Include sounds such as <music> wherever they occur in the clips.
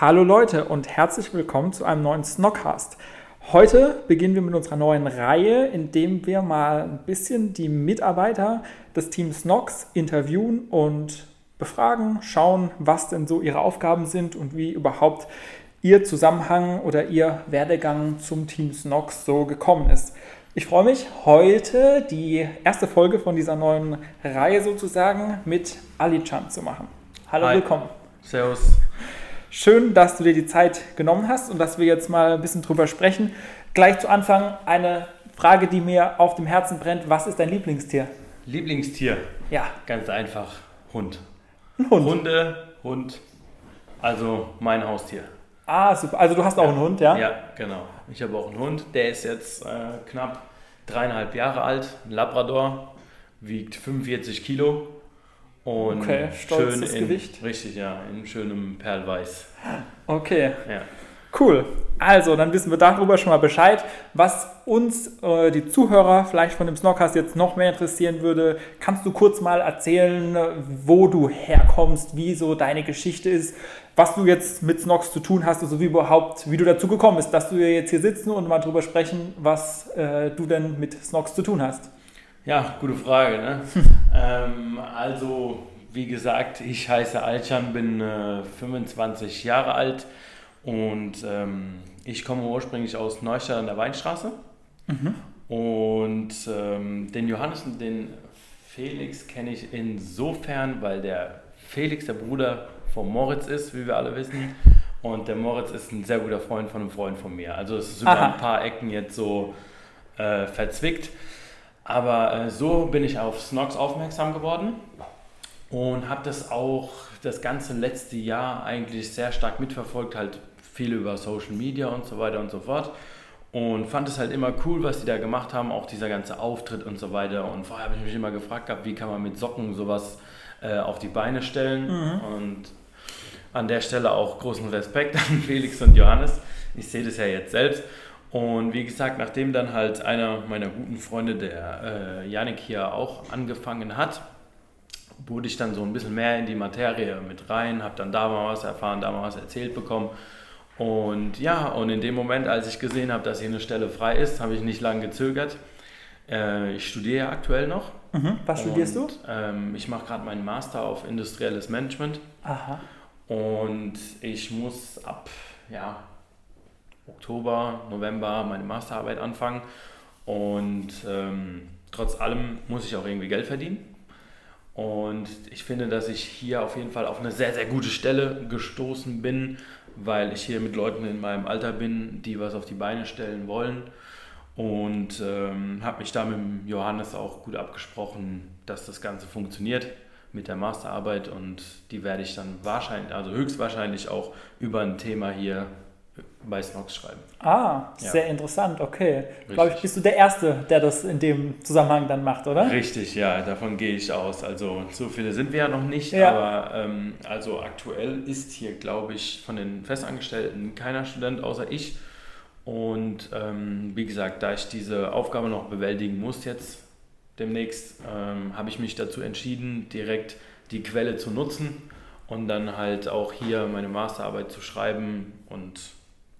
Hallo Leute und herzlich willkommen zu einem neuen Snockcast. Heute beginnen wir mit unserer neuen Reihe, in dem wir mal ein bisschen die Mitarbeiter des Teams Snox interviewen und befragen, schauen, was denn so ihre Aufgaben sind und wie überhaupt ihr Zusammenhang oder ihr Werdegang zum Team Snox so gekommen ist. Ich freue mich, heute die erste Folge von dieser neuen Reihe sozusagen mit Ali Chan zu machen. Hallo, Hi. willkommen. Servus. Schön, dass du dir die Zeit genommen hast und dass wir jetzt mal ein bisschen drüber sprechen. Gleich zu Anfang eine Frage, die mir auf dem Herzen brennt. Was ist dein Lieblingstier? Lieblingstier? Ja, Ganz einfach. Hund. ein Hund. Hunde, Hund. Also mein Haustier. Ah, super. Also du hast auch einen Hund, ja? Ja, genau. Ich habe auch einen Hund. Der ist jetzt äh, knapp dreieinhalb Jahre alt. Ein Labrador. Wiegt 45 Kilo. Und Okay, stolzes schön in, Gewicht. Richtig, ja. In schönem Perlweiß. Okay, Ja. cool. Also, dann wissen wir darüber schon mal Bescheid. Was uns, äh, die Zuhörer, vielleicht von dem Snockcast jetzt noch mehr interessieren würde, kannst du kurz mal erzählen, äh, wo du herkommst, wie so deine Geschichte ist, was du jetzt mit Snox zu tun hast, also wie überhaupt, wie du dazu gekommen bist, dass wir jetzt hier sitzen und mal drüber sprechen, was äh, du denn mit Snox zu tun hast. Ja, gute Frage. Ne? <laughs> ähm, also, wie gesagt, ich heiße Alcan, bin äh, 25 Jahre alt und ähm, ich komme ursprünglich aus Neustadt an der Weinstraße. Und ähm, den Johannes und den Felix kenne ich insofern, weil der Felix der Bruder von Moritz ist, wie wir alle wissen. Und der Moritz ist ein sehr guter Freund von einem Freund von mir. Also es ist über Aha. ein paar Ecken jetzt so äh, verzwickt. Aber äh, so bin ich auf Snox aufmerksam geworden und habe das auch das ganze letzte Jahr eigentlich sehr stark mitverfolgt, halt viel über Social Media und so weiter und so fort. Und fand es halt immer cool, was die da gemacht haben, auch dieser ganze Auftritt und so weiter. Und vorher habe ich mich immer gefragt gehabt, wie kann man mit Socken sowas äh, auf die Beine stellen. Und an der Stelle auch großen Respekt an <laughs> Felix und Johannes. Ich sehe das ja jetzt selbst. Und wie gesagt, nachdem dann halt einer meiner guten Freunde, der äh, Yannick hier auch angefangen hat, wurde ich dann so ein bisschen mehr in die Materie mit rein, habe dann da mal was erfahren, da mal was erzählt bekommen. Und ja, und in dem Moment, als ich gesehen habe, dass hier eine Stelle frei ist, habe ich nicht lange gezögert. Äh, ich studiere aktuell noch. Mhm. Was studierst du? Ähm, ich mache gerade meinen Master auf industrielles Management. Aha. Und ich muss ab ja, Oktober, November meine Masterarbeit anfangen. Und ähm, trotz allem muss ich auch irgendwie Geld verdienen. Und ich finde, dass ich hier auf jeden Fall auf eine sehr, sehr gute Stelle gestoßen bin, weil ich hier mit Leuten in meinem Alter bin, die was auf die Beine stellen wollen. Und ähm, habe mich da mit Johannes auch gut abgesprochen, dass das Ganze funktioniert mit der Masterarbeit und die werde ich dann wahrscheinlich, also höchstwahrscheinlich auch über ein Thema hier bei Snox schreiben. Ah, Ja. sehr interessant, okay. Glaube ich, bist du der Erste, der das in dem Zusammenhang dann macht, oder? Richtig, ja, davon gehe ich aus. Also so viele sind wir ja noch nicht, Ja. aber ähm, also aktuell ist hier, glaube ich, von den Festangestellten keiner Student außer ich. Und ähm, wie gesagt, da ich diese Aufgabe noch bewältigen muss jetzt demnächst, ähm, habe ich mich dazu entschieden, direkt die Quelle zu nutzen und dann halt auch hier meine Masterarbeit zu schreiben und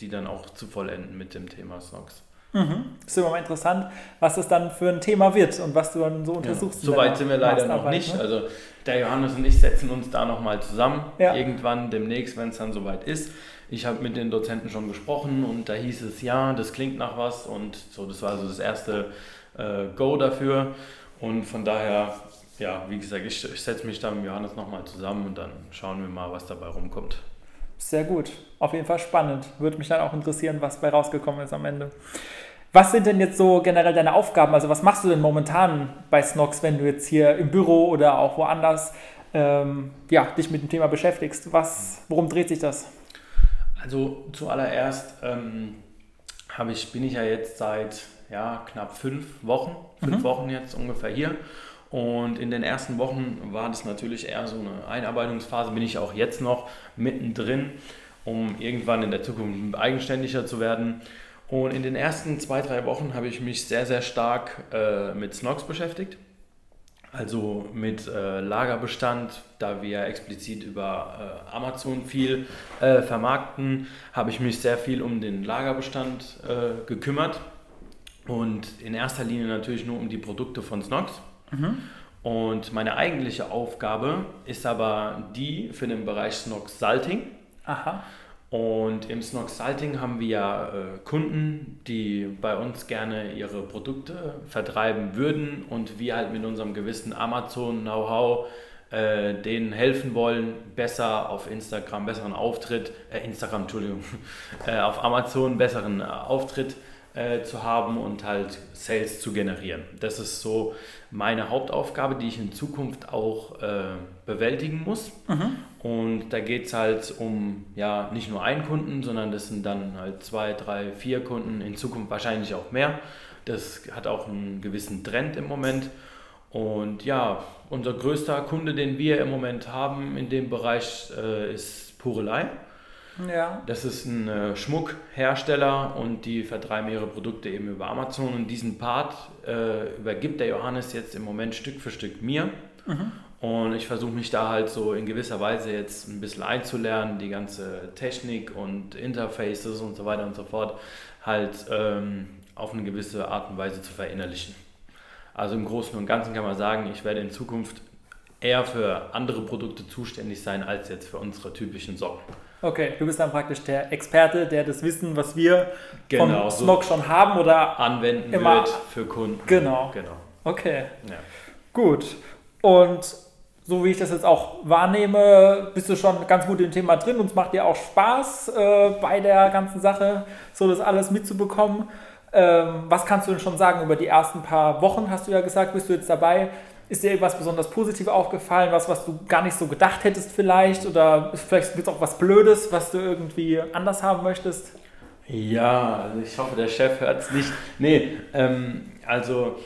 die dann auch zu vollenden mit dem Thema Snox. Mhm. Ist immer mal interessant, was das dann für ein Thema wird und was du dann so untersuchst. in so weit sind wir leider noch nicht. ne? Also der Johannes und ich setzen uns da nochmal zusammen. Ja. Irgendwann demnächst, wenn es dann soweit ist. Ich habe mit den Dozenten schon gesprochen und da hieß es, ja, das klingt nach was. Und so, das war also das erste äh, Go dafür. Und von daher, ja, wie gesagt, ich, ich setze mich da mit Johannes nochmal zusammen und dann schauen wir mal, was dabei rumkommt. Sehr gut. Auf jeden Fall spannend. Würde mich dann auch interessieren, was bei rausgekommen ist am Ende. Was sind denn jetzt so generell deine Aufgaben? Also was machst du denn momentan bei Snox, wenn du jetzt hier im Büro oder auch woanders ähm, ja, dich mit dem Thema beschäftigst? Was, worum dreht sich das? Also zuallererst ähm, ich, bin ich ja jetzt seit ja, knapp fünf Wochen, fünf mhm. Wochen jetzt ungefähr hier. Und in den ersten Wochen war das natürlich eher so eine Einarbeitungsphase, bin ich auch jetzt noch mittendrin, um irgendwann in der Zukunft eigenständiger zu werden. Und in den ersten zwei, drei Wochen habe ich mich sehr, sehr stark äh, mit Snox beschäftigt. Also mit äh, Lagerbestand, da wir explizit über äh, Amazon viel äh, vermarkten, habe ich mich sehr viel um den Lagerbestand äh, gekümmert. Und in erster Linie natürlich nur um die Produkte von Snox. Mhm. Und meine eigentliche Aufgabe ist aber die für den Bereich Snox Salting. Aha. Und im Snox Salting haben wir äh, Kunden, die bei uns gerne ihre Produkte vertreiben würden und wir halt mit unserem gewissen Amazon-Know-how äh, denen helfen wollen, besser auf Instagram, besseren Auftritt, äh, Instagram, Entschuldigung, <laughs> äh, auf Amazon besseren äh, Auftritt äh, zu haben und halt Sales zu generieren. Das ist so meine Hauptaufgabe, die ich in Zukunft auch äh, bewältigen muss. Mhm. Und da geht es halt um ja nicht nur einen Kunden, sondern das sind dann halt zwei, drei, vier Kunden, in Zukunft wahrscheinlich auch mehr. Das hat auch einen gewissen Trend im Moment. Und ja, unser größter Kunde, den wir im Moment haben in dem Bereich, äh, ist Purelei. Ja. Das ist ein äh, Schmuckhersteller und die vertreiben ihre Produkte eben über Amazon. Und diesen Part äh, übergibt der Johannes jetzt im Moment Stück für Stück mir. Mhm. Und ich versuche mich da halt so in gewisser Weise jetzt ein bisschen einzulernen, die ganze Technik und Interfaces und so weiter und so fort halt ähm, auf eine gewisse Art und Weise zu verinnerlichen. Also im Großen und Ganzen kann man sagen, ich werde in Zukunft eher für andere Produkte zuständig sein als jetzt für unsere typischen Socken. Okay, du bist dann praktisch der Experte, der das Wissen, was wir genau, vom Smog so schon haben oder anwenden immer wird für Kunden. Genau. genau. Okay. Ja. Gut. Und so wie ich das jetzt auch wahrnehme, bist du schon ganz gut im Thema drin und es macht dir auch Spaß äh, bei der ganzen Sache, so das alles mitzubekommen. Ähm, was kannst du denn schon sagen über die ersten paar Wochen? Hast du ja gesagt, bist du jetzt dabei? Ist dir irgendwas besonders positiv aufgefallen, was, was du gar nicht so gedacht hättest vielleicht? Oder vielleicht gibt es auch was Blödes, was du irgendwie anders haben möchtest? Ja, also ich hoffe, der Chef hört es nicht. Nee, ähm, also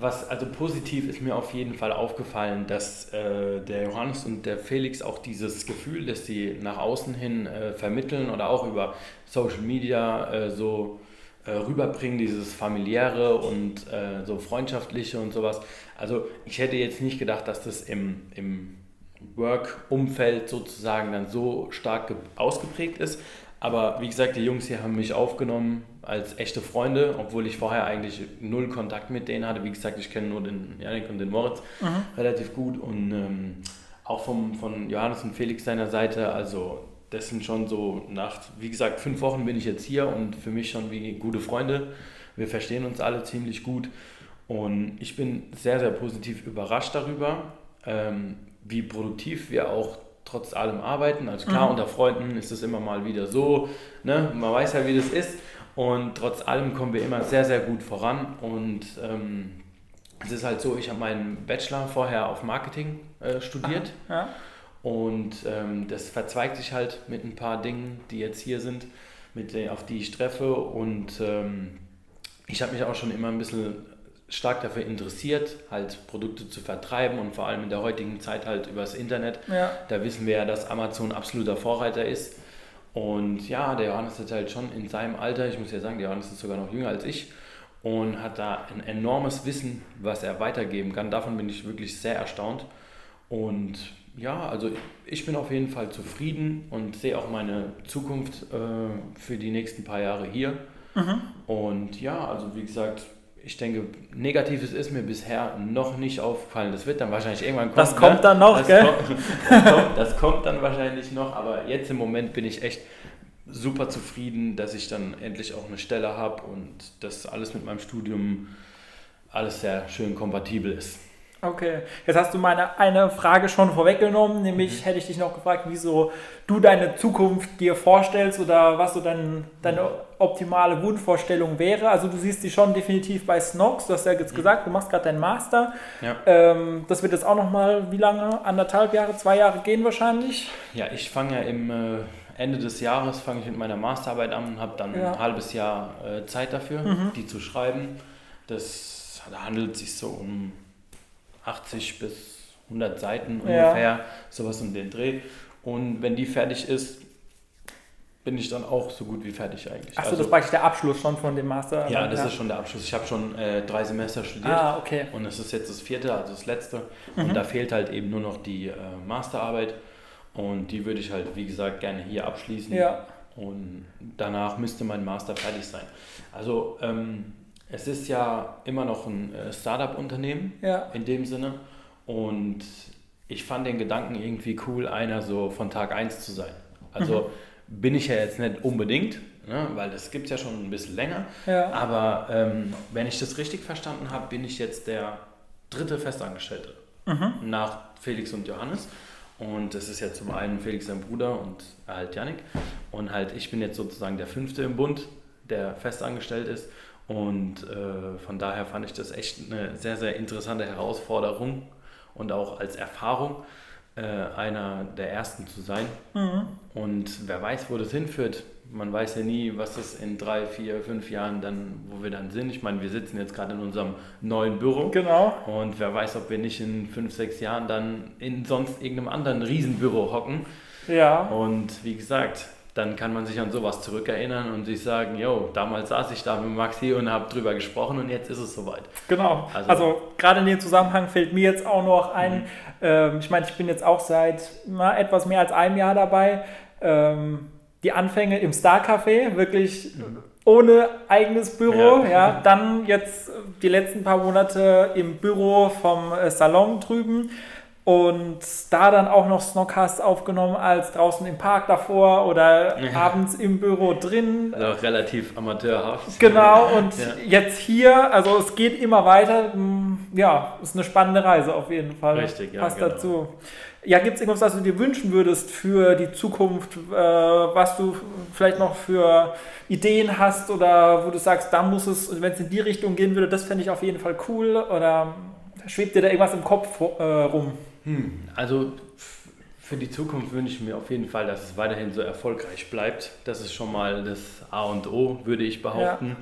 was also positiv ist mir auf jeden Fall aufgefallen, dass äh, der Johannes und der Felix auch dieses Gefühl, das sie nach außen hin äh, vermitteln oder auch über Social Media äh, so äh, rüberbringen, dieses familiäre und äh, so freundschaftliche und sowas. Also ich hätte jetzt nicht gedacht, dass das im, im Work-Umfeld sozusagen dann so stark ausgeprägt ist. Aber wie gesagt, die Jungs hier haben mich aufgenommen als echte Freunde, obwohl ich vorher eigentlich null Kontakt mit denen hatte. Wie gesagt, ich kenne nur den Janik und den Moritz mhm. relativ gut und ähm, auch vom, von Johannes und Felix seiner Seite. Also das sind schon so nach, wie gesagt, fünf Wochen bin ich jetzt hier und für mich schon wie gute Freunde. Wir verstehen uns alle ziemlich gut und ich bin sehr, sehr positiv überrascht darüber, ähm, wie produktiv wir auch trotz allem arbeiten. Also klar, mhm. unter Freunden ist es immer mal wieder so, ne? man weiß ja, wie das ist und trotz allem kommen wir immer sehr, sehr gut voran und ähm, es ist halt so, ich habe meinen Bachelor vorher auf Marketing äh, studiert. Aha, ja und ähm, das verzweigt sich halt mit ein paar Dingen, die jetzt hier sind, mit auf die ich treffe. Und ähm, ich habe mich auch schon immer ein bisschen stark dafür interessiert, halt Produkte zu vertreiben und vor allem in der heutigen Zeit halt übers Internet. Ja. Da wissen wir ja, dass Amazon absoluter Vorreiter ist. Und ja, der Johannes hat halt schon in seinem Alter, ich muss ja sagen, der Johannes ist sogar noch jünger als ich und hat da ein enormes Wissen, was er weitergeben kann. Davon bin ich wirklich sehr erstaunt. Und ja, also ich bin auf jeden Fall zufrieden und sehe auch meine Zukunft äh, für die nächsten paar Jahre hier. Mhm. Und ja, also wie gesagt, ich denke, Negatives ist mir bisher noch nicht aufgefallen. Das wird dann wahrscheinlich irgendwann kommen. Das kommt ne? dann noch, das gell? Kommt, das, kommt, das kommt dann wahrscheinlich noch, aber jetzt im Moment bin ich echt super zufrieden, dass ich dann endlich auch eine Stelle habe und dass alles mit meinem Studium alles sehr schön kompatibel ist. Okay, jetzt hast du meine eine Frage schon vorweggenommen, nämlich mhm. hätte ich dich noch gefragt, wieso du deine Zukunft dir vorstellst oder was so dein, deine optimale Wunschvorstellung wäre. Also du siehst dich schon definitiv bei Snox, du hast ja jetzt mhm. gesagt, du machst gerade deinen Master. Ja. Ähm, das wird jetzt auch nochmal, wie lange? Anderthalb Jahre, zwei Jahre gehen wahrscheinlich? Ja, ich fange ja im äh, Ende des Jahres fange ich mit meiner Masterarbeit an und habe dann Ja. ein halbes Jahr äh, Zeit dafür, Mhm. die zu schreiben. Das da handelt sich so um 80 bis 100 Seiten Ja. ungefähr, sowas um den Dreh. Und wenn die fertig ist, bin ich dann auch so gut wie fertig eigentlich. Achso, Also- das ist praktisch der Abschluss schon von dem Master. ja, das ist schon der Abschluss. Ich habe schon äh, drei Semester studiert. Ah, okay. Und es ist jetzt das vierte, also das letzte. Mhm. Und da fehlt halt eben nur noch die äh, Masterarbeit. Und die würde ich halt, wie gesagt, gerne hier abschließen. Ja. Und danach müsste mein Master fertig sein. Also ähm, es ist ja immer noch ein äh, Startup-Unternehmen Ja. in dem Sinne. Und ich fand den Gedanken irgendwie cool, einer so von Tag 1 zu sein. Also bin ich ja jetzt nicht unbedingt, ne, weil das gibt es ja schon ein bisschen länger. Ja. Aber ähm, wenn ich das richtig verstanden habe, bin ich jetzt der dritte Festangestellte nach Felix und Johannes. Und das ist ja zum einen Felix sein Bruder und halt Yannick. Und halt ich bin jetzt sozusagen der fünfte im Bund, der festangestellt ist. Und äh, von daher fand ich das echt eine sehr, sehr interessante Herausforderung und auch als Erfahrung, äh, einer der ersten zu sein. Mhm. Und wer weiß, wo das hinführt. Man weiß ja nie, was das in drei, vier, fünf Jahren dann, wo wir dann sind. Ich meine, wir sitzen jetzt gerade in unserem neuen Büro. Genau. Und wer weiß, ob wir nicht in fünf, sechs Jahren dann in sonst irgendeinem anderen Riesenbüro hocken. Ja. Und wie gesagt, dann kann man sich an sowas zurückerinnern und sich sagen, yo, damals saß ich da mit Maxi und habe drüber gesprochen und jetzt ist es soweit. Genau. Also, Also- gerade in dem Zusammenhang fällt mir jetzt auch noch ein, Mhm. ähm, ich meine, ich bin jetzt auch seit na, etwas mehr als einem Jahr dabei. Ähm, die Anfänge im Star Café, wirklich ohne eigenes Büro. Ja. Ja. Dann jetzt die letzten paar Monate im Büro vom äh, Salon drüben. Und da dann auch noch Snockcast aufgenommen als draußen im Park davor oder Ja. abends im Büro drin. Also relativ amateurhaft. Genau, und Ja. jetzt hier, also es geht immer weiter. Hm, Ja, ist eine spannende Reise auf jeden Fall. Richtig, ja, Passt genau. dazu. Ja, gibt es irgendwas, was du dir wünschen würdest für die Zukunft, äh, was du vielleicht noch für Ideen hast oder wo du sagst, da muss es, wenn es in die Richtung gehen würde, das fände ich auf jeden Fall cool oder schwebt dir da irgendwas im Kopf äh, rum? Hm, also für die Zukunft wünsche ich mir auf jeden Fall, dass es weiterhin so erfolgreich bleibt. Das ist schon mal das A und O, würde ich behaupten.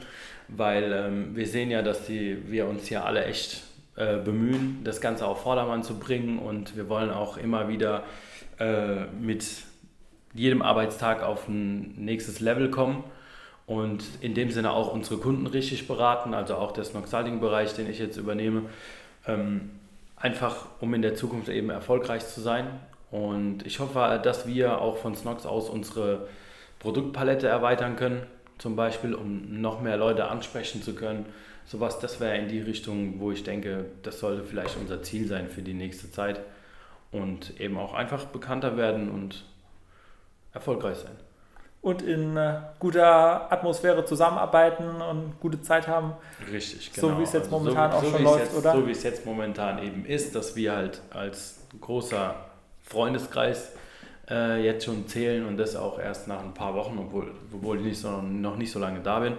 Weil ähm, wir sehen ja, dass die, wir uns hier alle echt äh, bemühen, das Ganze auf Vordermann zu bringen. Und wir wollen auch immer wieder äh, mit jedem Arbeitstag auf ein nächstes Level kommen. Und in dem Sinne auch unsere Kunden richtig beraten, also auch der Snoxalding-Bereich, den ich jetzt übernehme. Ähm, einfach um in der Zukunft eben erfolgreich zu sein. Und ich hoffe, dass wir auch von Snox aus unsere Produktpalette erweitern können, zum Beispiel, um noch mehr Leute ansprechen zu können. Sowas, das wäre in die Richtung, wo ich denke, das sollte vielleicht unser Ziel sein für die nächste Zeit. Und eben auch einfach bekannter werden und erfolgreich sein. Und in äh, guter Atmosphäre zusammenarbeiten und gute Zeit haben. Richtig, So wie es jetzt Also momentan auch wie schon läuft, jetzt, oder? So wie es jetzt momentan eben ist, dass wir halt als großer Freundeskreis äh, jetzt schon zählen und das auch erst nach ein paar Wochen, obwohl, obwohl ich nicht so, noch nicht so lange da bin,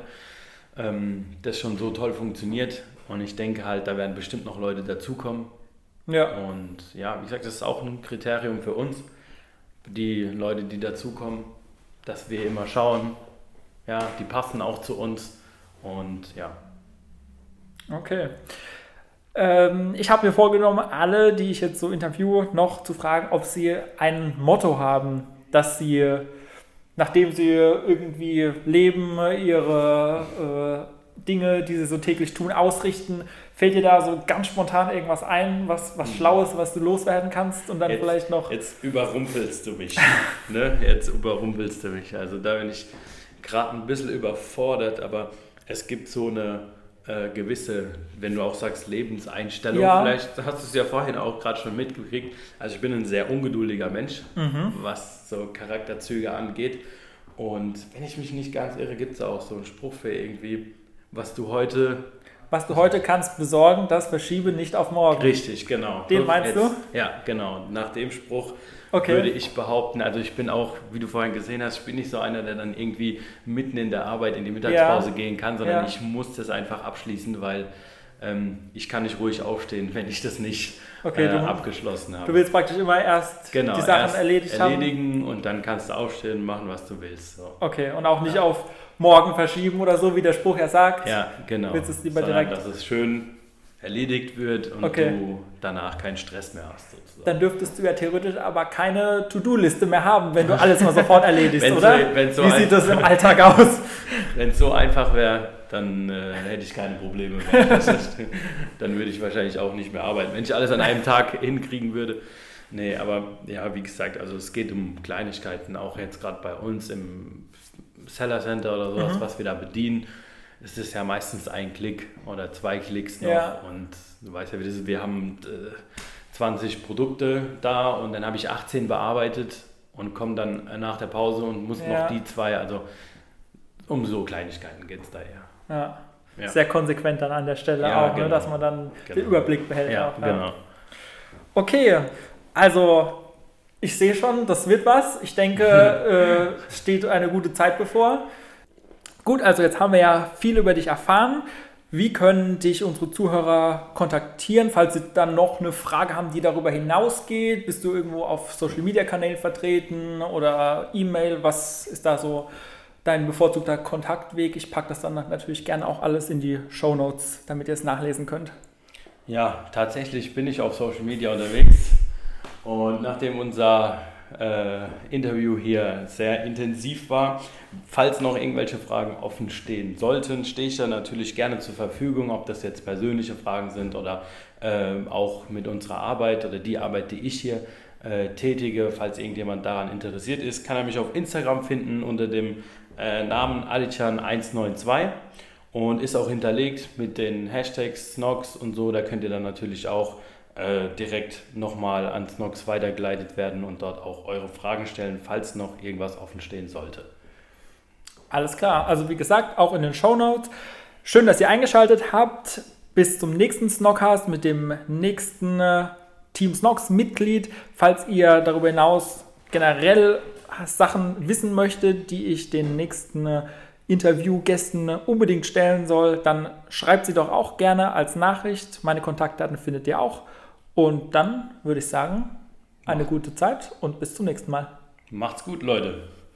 ähm, das schon so toll funktioniert. Und ich denke halt, da werden bestimmt noch Leute dazukommen. Ja. Und ja, wie gesagt, das ist auch ein Kriterium für uns, die Leute, die dazukommen, dass wir immer schauen, ja, die passen auch zu uns. Und ja, Okay. Ähm, ich habe mir vorgenommen, alle, die ich jetzt so interviewe, noch zu fragen, ob sie ein Motto haben, dass sie, nachdem sie irgendwie leben, ihre äh, Dinge, die sie so täglich tun, ausrichten. Fällt dir da so ganz spontan irgendwas ein, was, was Schlaues, was du loswerden kannst und dann Jetzt- vielleicht noch. Jetzt überrumpelst du mich. <laughs> ne? Jetzt überrumpelst du mich. Also da bin ich gerade ein bisschen überfordert, aber es gibt so eine äh, gewisse, wenn du auch sagst, Lebenseinstellung. Ja. Vielleicht hast du es ja vorhin auch gerade schon mitgekriegt. Also ich bin ein sehr ungeduldiger Mensch, Mhm. was so Charakterzüge angeht. Und wenn ich mich nicht ganz irre, gibt es auch so einen Spruch für irgendwie, was du heute Was du heute kannst besorgen, das verschiebe nicht auf morgen. Richtig, genau. Den meinst Jetzt- Ja, genau. Nach dem Spruch Okay. würde ich behaupten, also ich bin auch, wie du vorhin gesehen hast, ich bin nicht so einer, der dann irgendwie mitten in der Arbeit in die Mittagspause Ja. gehen kann, sondern Ja. ich muss das einfach abschließen, weil ähm, ich kann nicht ruhig aufstehen, wenn ich das nicht Okay, äh, du- abgeschlossen habe. Du willst praktisch immer erst genau, die Sachen erst erledigt haben. erledigen und dann kannst du aufstehen und machen, was du willst. So. Okay, und auch nicht auf morgen verschieben oder so, wie der Spruch ja sagt. Ja, genau. Willst es lieber Sondern, direkt- dass es schön erledigt wird und Okay. du danach keinen Stress mehr hast. Sozusagen. Dann dürftest du ja theoretisch aber keine To-Do-Liste mehr haben, wenn du alles mal sofort <laughs> erledigst, oder? so- wie sieht das im Alltag aus? <laughs> Wenn es so einfach wäre, dann äh, hätte ich keine Probleme mehr. Das ist, <laughs> dann würde ich wahrscheinlich auch nicht mehr arbeiten, wenn ich alles an einem Tag hinkriegen würde. Nee, aber ja, wie gesagt, also es geht um Kleinigkeiten, auch jetzt gerade bei uns im Seller Center oder sowas, Mhm. was wir da bedienen. Es ist ja meistens ein Klick oder zwei Klicks noch. Ja. Und du weißt ja, wie das ist. Wir haben äh, 20 Produkte da und dann habe ich 18 bearbeitet und komme dann nach der Pause und muss Ja. noch die zwei. Also um so Kleinigkeiten geht es da eher. Ja. Ja. Sehr konsequent dann an der Stelle Ja, auch, ne, genau. dass man dann den Genau. Überblick behält. Ja, auch, genau. Okay, also ich sehe schon, das wird was. Ich denke, <laughs> äh, steht eine gute Zeit bevor. Gut, also jetzt haben wir ja viel über dich erfahren. Wie können dich unsere Zuhörer kontaktieren, falls sie dann noch eine Frage haben, die darüber hinausgeht? Bist du irgendwo auf Social Media Kanälen vertreten oder E-Mail? Was ist da so dein bevorzugter Kontaktweg? Ich packe das dann natürlich gerne auch alles in die Show Notes, damit ihr es nachlesen könnt. Ja, tatsächlich bin ich auf Social Media unterwegs und nachdem unser äh, Interview hier sehr intensiv war, falls noch irgendwelche Fragen offen stehen sollten, stehe ich da natürlich gerne zur Verfügung, ob das jetzt persönliche Fragen sind oder äh, auch mit unserer Arbeit oder die Arbeit, die ich hier äh, tätige. Falls irgendjemand daran interessiert ist, kann er mich auf Instagram finden unter dem äh, Namen Alichan192 und ist auch hinterlegt mit den Hashtags Snox und so. Da könnt ihr dann natürlich auch äh, direkt nochmal an Snox weitergeleitet werden und dort auch eure Fragen stellen, falls noch irgendwas offen stehen sollte. Alles klar. Also wie gesagt, auch in den Show Notes. Schön, dass ihr eingeschaltet habt. Bis zum nächsten Snockcast mit dem nächsten äh, Team Snocks Mitglied. Falls ihr darüber hinaus generell Sachen wissen möchtet, die ich den nächsten äh, Interviewgästen äh, unbedingt stellen soll, dann schreibt sie doch auch gerne als Nachricht. Meine Kontaktdaten findet ihr auch. Und dann würde ich sagen, eine gute Zeit und bis zum nächsten Mal. Macht's gut, Leute.